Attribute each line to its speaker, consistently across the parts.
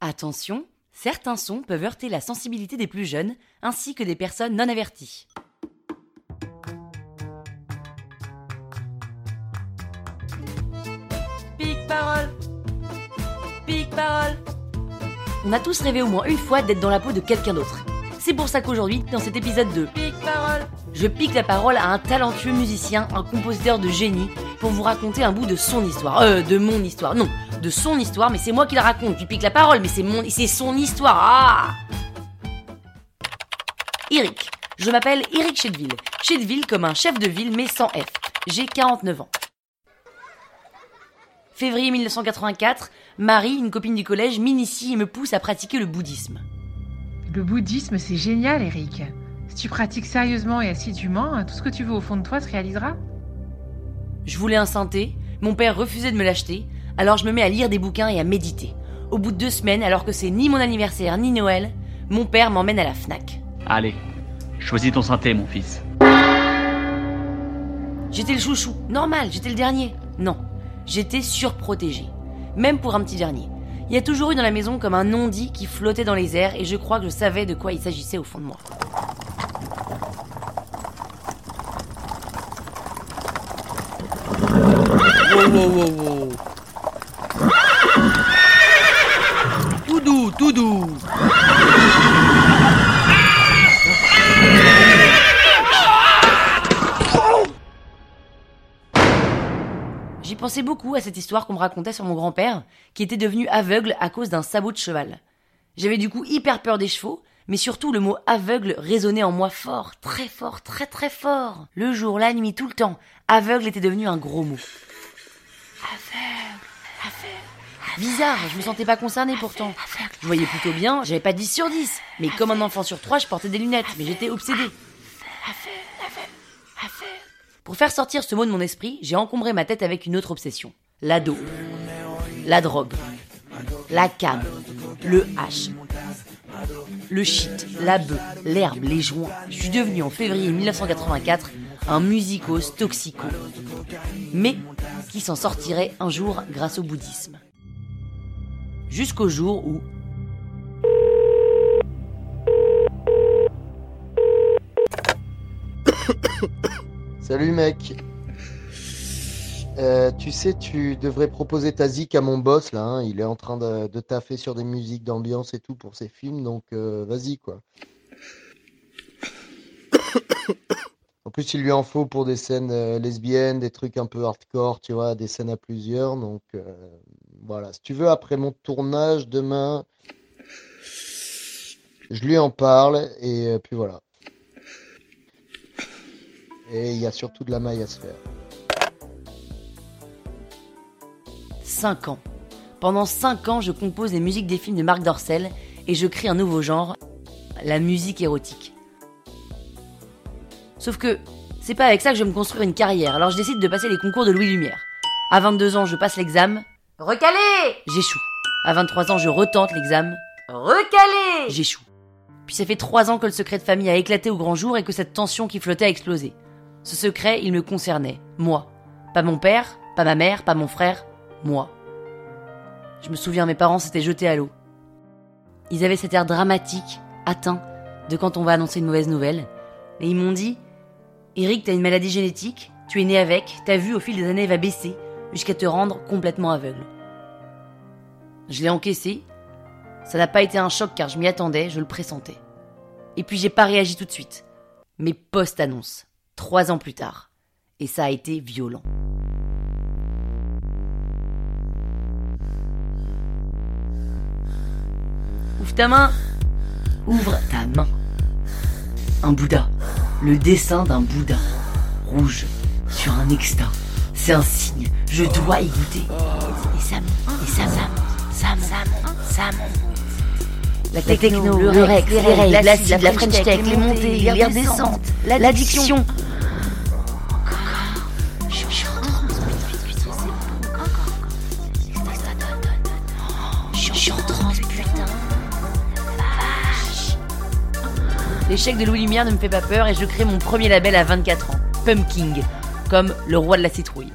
Speaker 1: Attention, certains sons peuvent heurter la sensibilité des plus jeunes ainsi que des personnes non averties. Pique parole Pique parole On a tous rêvé au moins une fois d'être dans la peau de quelqu'un d'autre. C'est pour ça qu'aujourd'hui, dans cet épisode de Pique parole, je pique la parole à un talentueux musicien, un compositeur de génie, pour vous raconter un bout de son histoire. Euh, de mon histoire. Non, de son histoire, mais c'est moi qui la raconte. Je pique la parole, mais c'est mon, c'est son histoire. Ah Eric. Je m'appelle Eric Chedville. Chedville comme un chef de ville, mais sans F. J'ai 49 ans. Février 1984, Marie, une copine du collège, m'initie et me pousse à pratiquer le bouddhisme.
Speaker 2: Le bouddhisme, c'est génial, Eric. Si tu pratiques sérieusement et assidûment, tout ce que tu veux au fond de toi se réalisera.
Speaker 1: Je voulais un synthé, mon père refusait de me l'acheter, alors je me mets à lire des bouquins et à méditer. Au bout de deux semaines, alors que c'est ni mon anniversaire ni Noël, mon père m'emmène à la FNAC.
Speaker 3: Allez, choisis ton synthé, mon fils.
Speaker 1: J'étais le chouchou, normal, j'étais le dernier. Non, j'étais surprotégé. Même pour un petit dernier. Il y a toujours eu dans la maison comme un non-dit qui flottait dans les airs et je crois que je savais de quoi il s'agissait au fond de moi. Tout doux, tout doux. J'y pensais beaucoup à cette histoire qu'on me racontait sur mon grand-père, qui était devenu aveugle à cause d'un sabot de cheval. J'avais du coup hyper peur des chevaux, mais surtout le mot aveugle résonnait en moi fort, très fort, très très fort. Le jour, la nuit, tout le temps, aveugle était devenu un gros mot. Aveugle, aveugle. Bizarre, je me sentais pas concernée pourtant. Je voyais plutôt bien, j'avais pas 10 sur 10. Mais comme un enfant sur 3, je portais des lunettes, mais j'étais obsédée. Pour faire sortir ce mot de mon esprit, j'ai encombré ma tête avec une autre obsession. L'ado. La drogue. La cam. Le H. Le shit, la bœuf, l'herbe, les joints. Je suis devenu en février 1984 un musicos toxico. Mais qui s'en sortirait un jour grâce au bouddhisme. Jusqu'au jour où
Speaker 4: Salut mec. Euh, tu sais, tu devrais proposer ta zik à mon boss là. hein. Il est en train de, taffer sur des musiques d'ambiance et tout pour ses films, donc euh, vas-y quoi. En plus, il lui en faut pour des scènes euh, lesbiennes, des trucs un peu hardcore, tu vois, des scènes à plusieurs. Donc euh, voilà, si tu veux, après mon tournage demain, je lui en parle et euh, puis voilà. Et il y a surtout de la maille à se faire.
Speaker 1: 5 ans. Pendant 5 ans, je compose les musiques des films de Marc Dorcel et je crée un nouveau genre, la musique érotique. Sauf que c'est pas avec ça que je vais me construire une carrière, alors je décide de passer les concours de Louis Lumière. À 22 ans, je passe l'examen. Recalé J'échoue. À 23 ans, je retente l'examen. Recalé J'échoue. Puis ça fait 3 ans que le secret de famille a éclaté au grand jour et que cette tension qui flottait a explosé. Ce secret, il me concernait. Moi. Pas mon père, pas ma mère, pas mon frère. Moi. Je me souviens, mes parents s'étaient jetés à l'eau. Ils avaient cet air dramatique, atteint, de quand on va annoncer une mauvaise nouvelle. Et ils m'ont dit Eric, t'as une maladie génétique, tu es né avec, ta vue au fil des années va baisser jusqu'à te rendre complètement aveugle. Je l'ai encaissé. Ça n'a pas été un choc car je m'y attendais, je le pressentais. Et puis j'ai pas réagi tout de suite. Mais post-annonce, trois ans plus tard. Et ça a été violent. Ouvre ta main. Ouvre ta main. Un Bouddha. Le dessin d'un Bouddha. Rouge. Sur un exta. C'est un signe. Je dois y goûter. Et ça. Et ça monte. Ça monte. Ça monte. La techno, le rex, les règles, la French Tech, les montées, les redescentes, l'addiction. L'échec de Louis Lumière ne me fait pas peur et je crée mon premier label à 24 ans, Pumpkin, comme le roi de la citrouille.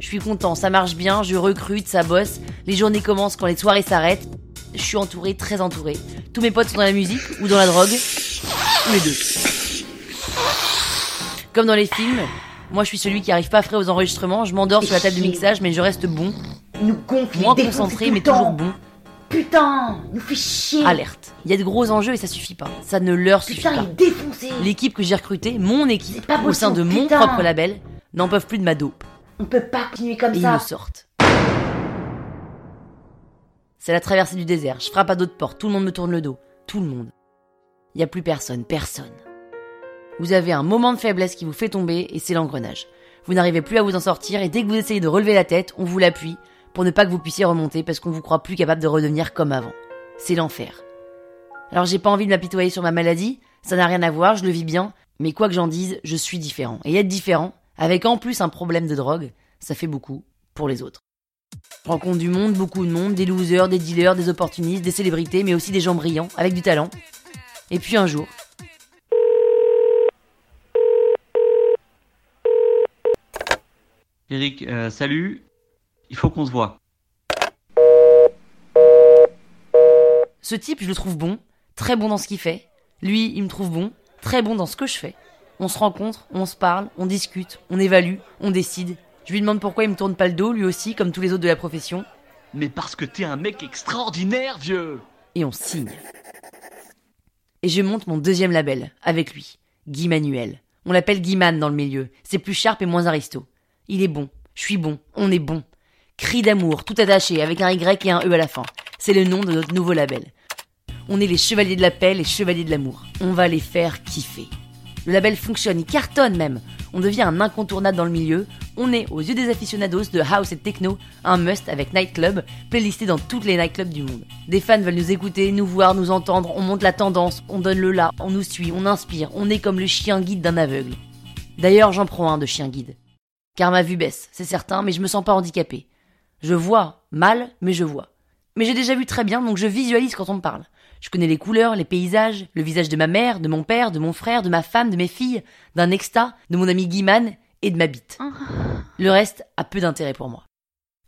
Speaker 1: Je suis content, ça marche bien, je recrute, ça bosse, les journées commencent quand les soirées s'arrêtent. Je suis entouré, très entouré. Tous mes potes sont dans la musique ou dans la drogue, ou les deux. Comme dans les films, moi je suis celui qui arrive pas frais aux enregistrements, je m'endors sur la table de mixage mais je reste bon,
Speaker 5: Nous
Speaker 1: moins concentré mais toujours bon.
Speaker 5: Putain, nous fait chier.
Speaker 1: Alerte. Il y a de gros enjeux et ça suffit pas. Ça ne leur suffit
Speaker 5: Putain,
Speaker 1: pas.
Speaker 5: il est défoncé.
Speaker 1: L'équipe que j'ai recrutée, mon équipe,
Speaker 5: C'est pas
Speaker 1: au sein de
Speaker 5: possible,
Speaker 1: mon
Speaker 5: putain.
Speaker 1: propre label, n'en peuvent plus de ma dope.
Speaker 5: On peut pas continuer comme
Speaker 1: Et ils
Speaker 5: ça.
Speaker 1: me sortent. C'est la traversée du désert. Je frappe à d'autres portes. Tout le monde me tourne le dos. Tout le monde. Il n'y a plus personne. Personne. Vous avez un moment de faiblesse qui vous fait tomber et c'est l'engrenage. Vous n'arrivez plus à vous en sortir et dès que vous essayez de relever la tête, on vous l'appuie pour ne pas que vous puissiez remonter parce qu'on vous croit plus capable de redevenir comme avant. C'est l'enfer. Alors j'ai pas envie de m'apitoyer sur ma maladie, ça n'a rien à voir, je le vis bien, mais quoi que j'en dise, je suis différent. Et être différent, avec en plus un problème de drogue, ça fait beaucoup pour les autres. Je rencontre du monde, beaucoup de monde, des losers, des dealers, des opportunistes, des célébrités, mais aussi des gens brillants, avec du talent. Et puis un jour,
Speaker 3: Eric, euh, salut. Il faut qu'on se voit.
Speaker 1: ce type, je le trouve bon, très bon dans ce qu'il fait. Lui, il me trouve bon, très bon dans ce que je fais. On se rencontre, on se parle, on discute, on évalue, on décide. Je lui demande pourquoi il me tourne pas le dos, lui aussi, comme tous les autres de la profession,
Speaker 3: Mais parce que t'es un mec extraordinaire, vieux.
Speaker 1: et on signe. Et je monte mon deuxième label, avec lui, Guy Manuel. On l'appelle Guiman dans le milieu, c'est plus sharp et moins aristo. Il est bon, je suis bon, on est bon. Cri d'amour, tout attaché, avec un Y et un E à la fin. C'est le nom de notre nouveau label. On est les chevaliers de la paix, les chevaliers de l'amour. On va les faire kiffer. Le label fonctionne, il cartonne même. On devient un incontournable dans le milieu. On est, aux yeux des aficionados de house et techno, un must avec Nightclub, playlisté dans toutes les nightclubs du monde. Des fans veulent nous écouter, nous voir, nous entendre, on monte la tendance, on donne le là, on nous suit, on inspire, on est comme le chien guide d'un aveugle. D'ailleurs, j'en prends un de chien guide. Car ma vue baisse, c'est certain, mais je me sens pas handicapé. Je vois mal, mais je vois. Mais j'ai déjà vu très bien, donc je visualise quand on me parle. Je connais les couleurs, les paysages, le visage de ma mère, de mon père, de mon frère, de ma femme, de mes filles, d'un exta, de mon ami Guiman et de ma bite. Le reste a peu d'intérêt pour moi.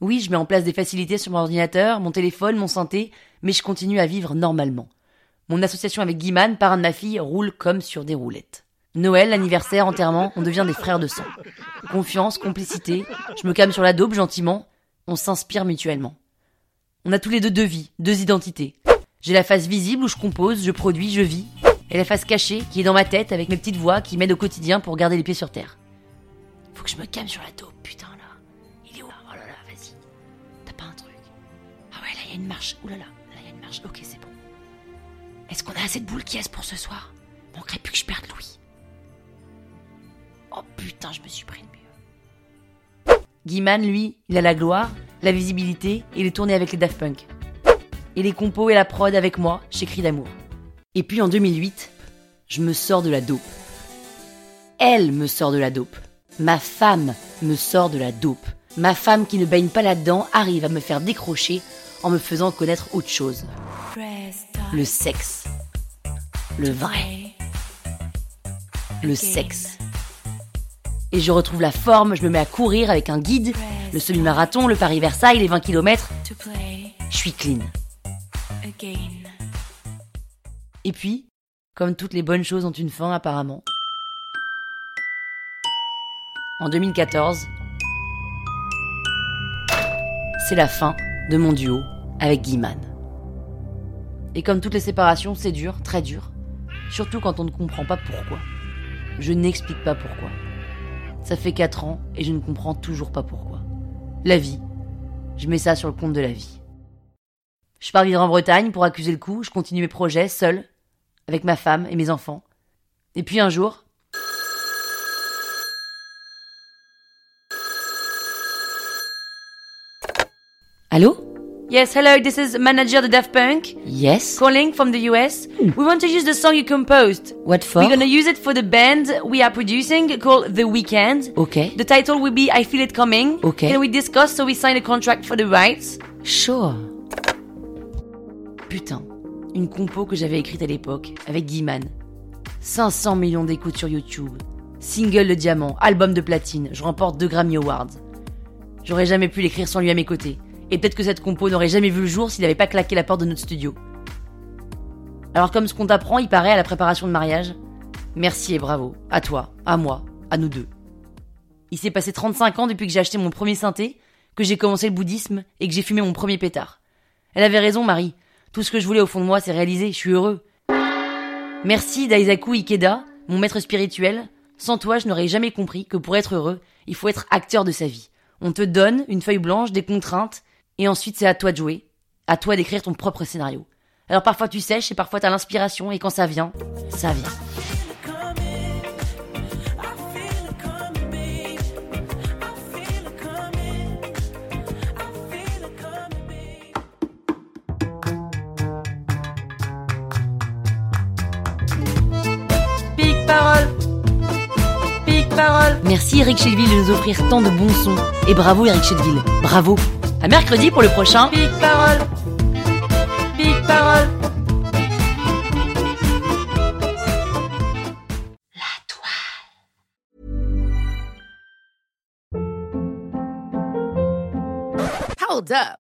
Speaker 1: Oui, je mets en place des facilités sur mon ordinateur, mon téléphone, mon synthé, mais je continue à vivre normalement. Mon association avec Guiman, parrain de ma fille, roule comme sur des roulettes. Noël, anniversaire, enterrement, on devient des frères de sang. Confiance, complicité, je me calme sur la daube gentiment, on s'inspire mutuellement. On a tous les deux deux vies, deux identités. J'ai la face visible où je compose, je produis, je vis, et la face cachée qui est dans ma tête avec mes petites voix qui m'aident au quotidien pour garder les pieds sur terre. Faut que je me calme sur la taupe, putain là. Il est où? Oh là là, vas-y. T'as pas un truc Ah ouais, là il y a une marche. Ouh là là, là il y a une marche. Ok, c'est bon. Est-ce qu'on a assez de boules qui est pour ce soir? Manquerait plus que je perde Louis. Oh putain, je me suis pris le mur. Guiman, lui, il a la gloire, la visibilité, et il est tourné avec les Daft Punk. Et les compos et la prod avec moi, chez Cri d'amour. Et puis en 2008, je me sors de la dope. Elle me sort de la dope. Ma femme me sort de la dope. Ma femme qui ne baigne pas là-dedans arrive à me faire décrocher en me faisant connaître autre chose. Le sexe. Le vrai. Le sexe. Et je retrouve la forme, je me mets à courir avec un guide, le semi-marathon, le Paris-Versailles, les 20 km. Je suis clean. Et puis, Comme toutes les bonnes choses ont une fin apparemment. En 2014, c'est la fin de mon duo avec Guiman. Et comme toutes les séparations, c'est dur, très dur. Surtout quand on ne comprend pas pourquoi. Je n'explique pas pourquoi. Ça fait 4 ans et je ne comprends toujours pas pourquoi. La vie. Je mets ça sur le compte de la vie. Je pars vivre en Bretagne pour accuser le coup, je continue mes projets, seul, avec ma femme et mes enfants. Et puis un jour... Allô? Yes, hello, this is manager de Daft Punk. Yes. Calling from the US. We want to use the song you composed. What for? We're gonna use it for the band we are producing called The Weeknd. Okay. The title will be I Feel It Coming. Okay. Can we discuss? So we sign a contract for the rights? Sure. Putain, une compo que j'avais écrite à l'époque avec Guiman. 500 millions d'écoutes sur YouTube. Single de diamant, album de platine, je remporte deux Grammy Awards. J'aurais jamais pu l'écrire sans lui à mes côtés. Et peut-être que cette compo n'aurait jamais vu le jour s'il n'avait pas claqué la porte de notre studio. Alors comme ce qu'on t'apprend, il paraît à la préparation de mariage, merci et bravo. À toi, à moi, à nous deux. Il s'est passé 35 ans depuis que j'ai acheté mon premier synthé, que j'ai commencé le bouddhisme et que j'ai fumé mon premier pétard. Elle avait raison, Marie. Tout ce que je voulais au fond de moi, c'est réalisé. Je suis heureux. Merci Daisaku Ikeda, mon maître spirituel. Sans toi, je n'aurais jamais compris que pour être heureux, il faut être acteur de sa vie. On te donne une feuille blanche, des contraintes, et ensuite, c'est à toi de jouer, à toi d'écrire ton propre scénario. Alors parfois tu sèches et parfois t'as l'inspiration et quand ça vient, ça vient. Pic parole Pic parole Merci Eric Chedville de nous offrir tant de bons sons. Et bravo Eric Chedville, bravo à mercredi pour le prochain Pic Parole. Pic Parole.
Speaker 6: Hold up.